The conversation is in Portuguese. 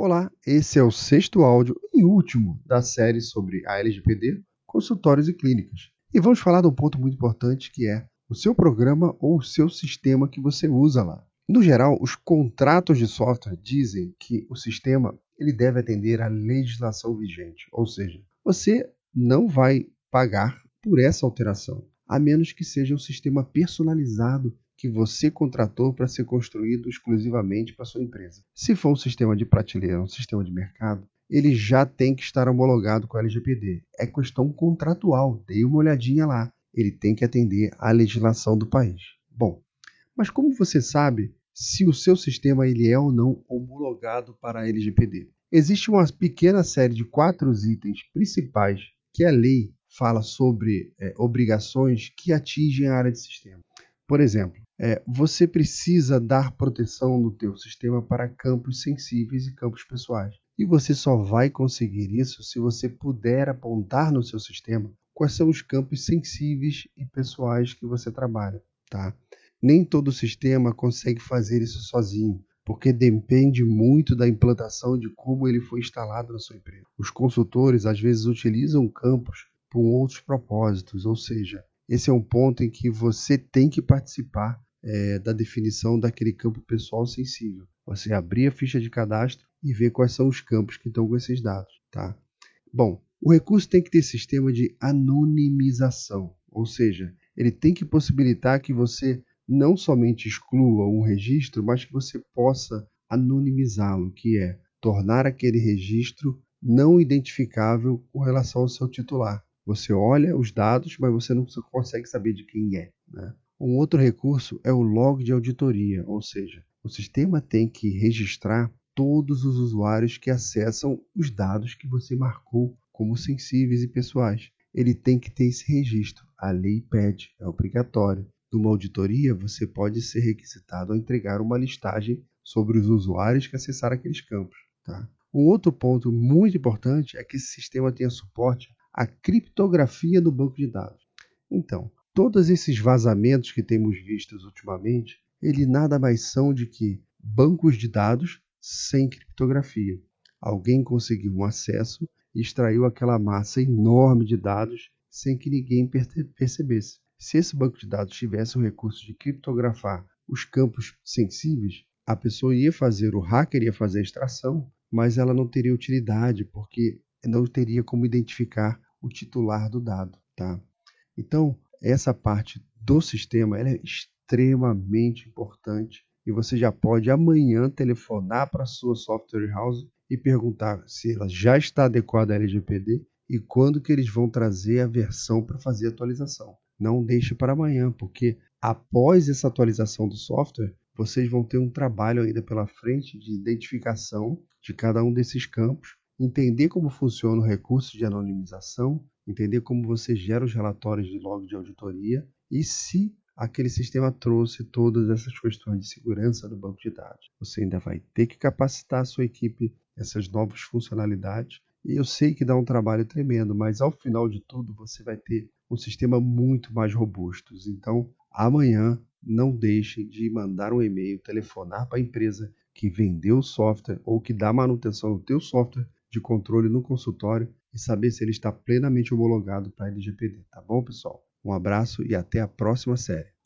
Olá, esse é o sexto áudio e último da série sobre a LGPD, consultórios e clínicas. E vamos falar de um ponto muito importante que é o seu programa ou o seu sistema que você usa lá. No geral, os contratos de software dizem que o sistema ele deve atender à legislação vigente, ou seja, você não vai pagar por essa alteração, a menos que seja um sistema personalizado que você contratou para ser construído exclusivamente para sua empresa. Se for um sistema de prateleira, um sistema de mercado, ele já tem que estar homologado com a LGPD. É questão contratual, dê uma olhadinha lá. Ele tem que atender à legislação do país. Bom, mas como você sabe se o seu sistema ele é ou não homologado para a LGPD? Existe uma pequena série de quatro itens principais que a lei fala sobre é, obrigações que atingem a área de sistema. Por exemplo, é, você precisa dar proteção no teu sistema para campos sensíveis e campos pessoais. E você só vai conseguir isso se você puder apontar no seu sistema quais são os campos sensíveis e pessoais que você trabalha, tá? Nem todo sistema consegue fazer isso sozinho, porque depende muito da implantação de como ele foi instalado na sua empresa. Os consultores às vezes utilizam campos com outros propósitos, ou seja, esse é um ponto em que você tem que participar é, da definição daquele campo pessoal sensível. Você abrir a ficha de cadastro e ver quais são os campos que estão com esses dados. Tá? Bom, o recurso tem que ter sistema de anonimização, ou seja, ele tem que possibilitar que você não somente exclua um registro, mas que você possa anonimizá-lo, que é tornar aquele registro não identificável com relação ao seu titular. Você olha os dados, mas você não consegue saber de quem é. Né? Um outro recurso é o log de auditoria, ou seja, o sistema tem que registrar todos os usuários que acessam os dados que você marcou como sensíveis e pessoais. Ele tem que ter esse registro. A lei pede, é obrigatório. Numa auditoria, você pode ser requisitado a entregar uma listagem sobre os usuários que acessaram aqueles campos. Tá? Um outro ponto muito importante é que esse sistema tenha suporte à criptografia do banco de dados. Então, Todos esses vazamentos que temos vistos ultimamente, ele nada mais são de que bancos de dados sem criptografia. Alguém conseguiu um acesso e extraiu aquela massa enorme de dados sem que ninguém percebesse. Se esse banco de dados tivesse o recurso de criptografar os campos sensíveis, a pessoa ia fazer, o hacker ia fazer a extração, mas ela não teria utilidade, porque não teria como identificar o titular do dado. Tá? Então, essa parte do sistema é extremamente importante e você já pode amanhã telefonar para a sua software house e perguntar se ela já está adequada à LGPD e quando que eles vão trazer a versão para fazer a atualização. Não deixe para amanhã, porque após essa atualização do software, vocês vão ter um trabalho ainda pela frente de identificação de cada um desses campos, entender como funciona o recurso de anonimização entender como você gera os relatórios de log de auditoria e se aquele sistema trouxe todas essas questões de segurança do banco de dados. Você ainda vai ter que capacitar a sua equipe essas novas funcionalidades. E eu sei que dá um trabalho tremendo, mas ao final de tudo você vai ter um sistema muito mais robusto. Então, amanhã não deixe de mandar um e-mail, telefonar para a empresa que vendeu o software ou que dá manutenção no teu software de controle no consultório e saber se ele está plenamente homologado para a LGPD, tá bom, pessoal? Um abraço e até a próxima série.